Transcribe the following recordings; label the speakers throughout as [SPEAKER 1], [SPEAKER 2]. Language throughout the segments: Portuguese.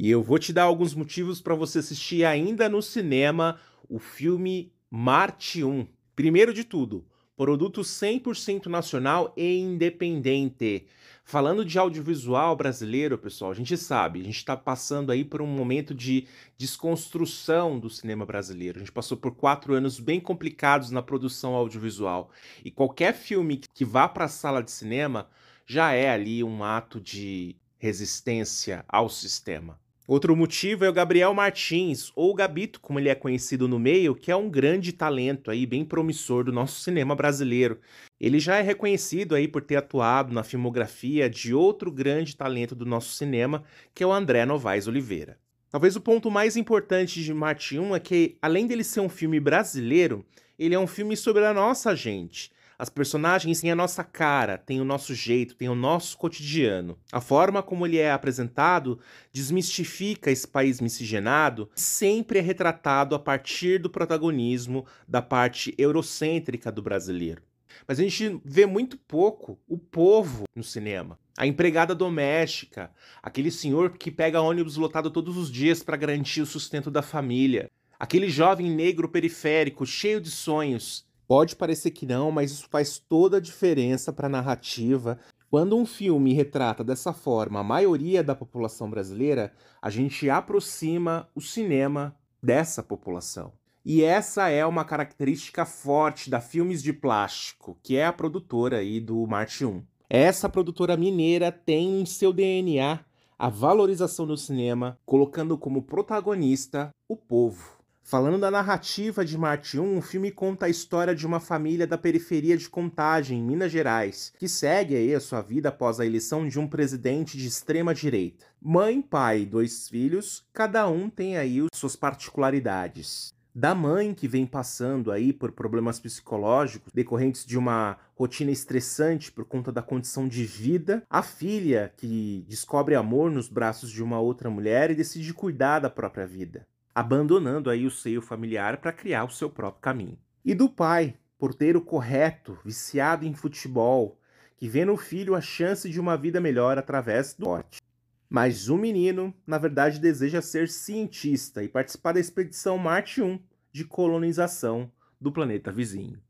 [SPEAKER 1] E eu vou te dar alguns motivos para você assistir ainda no cinema o filme Marte 1. Primeiro de tudo, produto 100% nacional e independente. Falando de audiovisual brasileiro, pessoal, a gente sabe, a gente está passando aí por um momento de desconstrução do cinema brasileiro. A gente passou por quatro anos bem complicados na produção audiovisual. E qualquer filme que vá para a sala de cinema já é ali um ato de resistência ao sistema. Outro motivo é o Gabriel Martins, ou Gabito, como ele é conhecido no meio, que é um grande talento aí, bem promissor do nosso cinema brasileiro. Ele já é reconhecido aí por ter atuado na filmografia de outro grande talento do nosso cinema, que é o André Novaes Oliveira. Talvez o ponto mais importante de Marte 1 é que, além dele ser um filme brasileiro, ele é um filme sobre a nossa gente. As personagens têm a nossa cara, têm o nosso jeito, têm o nosso cotidiano. A forma como ele é apresentado desmistifica esse país miscigenado, sempre é retratado a partir do protagonismo da parte eurocêntrica do brasileiro. Mas a gente vê muito pouco o povo no cinema. A empregada doméstica, aquele senhor que pega ônibus lotado todos os dias para garantir o sustento da família, aquele jovem negro periférico cheio de sonhos Pode parecer que não, mas isso faz toda a diferença para a narrativa. Quando um filme retrata dessa forma a maioria da população brasileira, a gente aproxima o cinema dessa população. E essa é uma característica forte da Filmes de Plástico, que é a produtora aí do Marte 1. Essa produtora mineira tem em seu DNA a valorização do cinema, colocando como protagonista o povo. Falando da narrativa de Marte 1, o filme conta a história de uma família da periferia de Contagem, Minas Gerais, que segue aí a sua vida após a eleição de um presidente de extrema direita. Mãe, pai e dois filhos, cada um tem aí suas particularidades. Da mãe que vem passando aí por problemas psicológicos decorrentes de uma rotina estressante por conta da condição de vida, a filha que descobre amor nos braços de uma outra mulher e decide cuidar da própria vida abandonando aí o seio familiar para criar o seu próprio caminho. E do pai, porteiro correto, viciado em futebol, que vê no filho a chance de uma vida melhor através do esporte. Mas o menino, na verdade, deseja ser cientista e participar da expedição Marte 1 de colonização do planeta vizinho.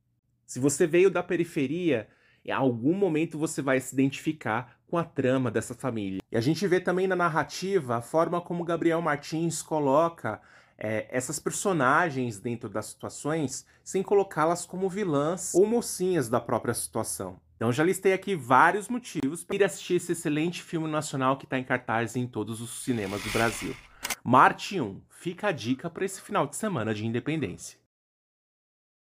[SPEAKER 1] Se você veio da periferia, em algum momento você vai se identificar com a trama dessa família. E a gente vê também na narrativa a forma como Gabriel Martins coloca é, essas personagens dentro das situações sem colocá-las como vilãs ou mocinhas da própria situação. Então já listei aqui vários motivos para ir assistir esse excelente filme nacional que está em cartaz em todos os cinemas do Brasil. Marte 1, fica a dica para esse final de semana de independência.